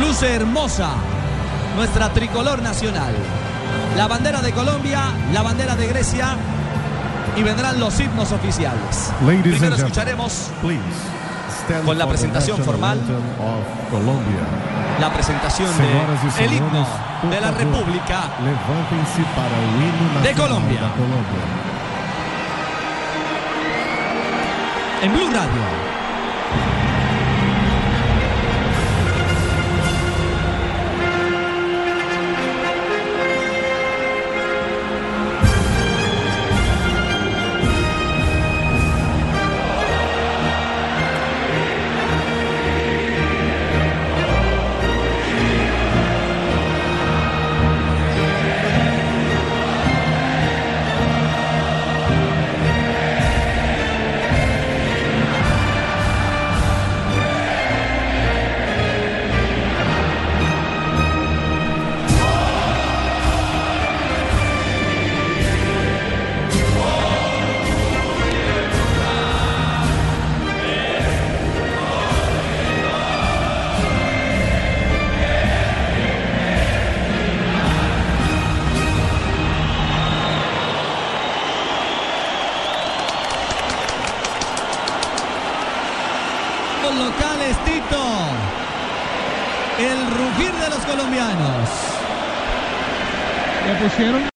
Luce hermosa, nuestra tricolor nacional. La bandera de Colombia, la bandera de Grecia y vendrán los himnos oficiales. Ladies Primero escucharemos con la presentación formal. la presentación himno de la República el himno de nacional Colombia. de Colombia. en Blue Radio. Los locales, Tito. El rugir de los colombianos. Le pusieron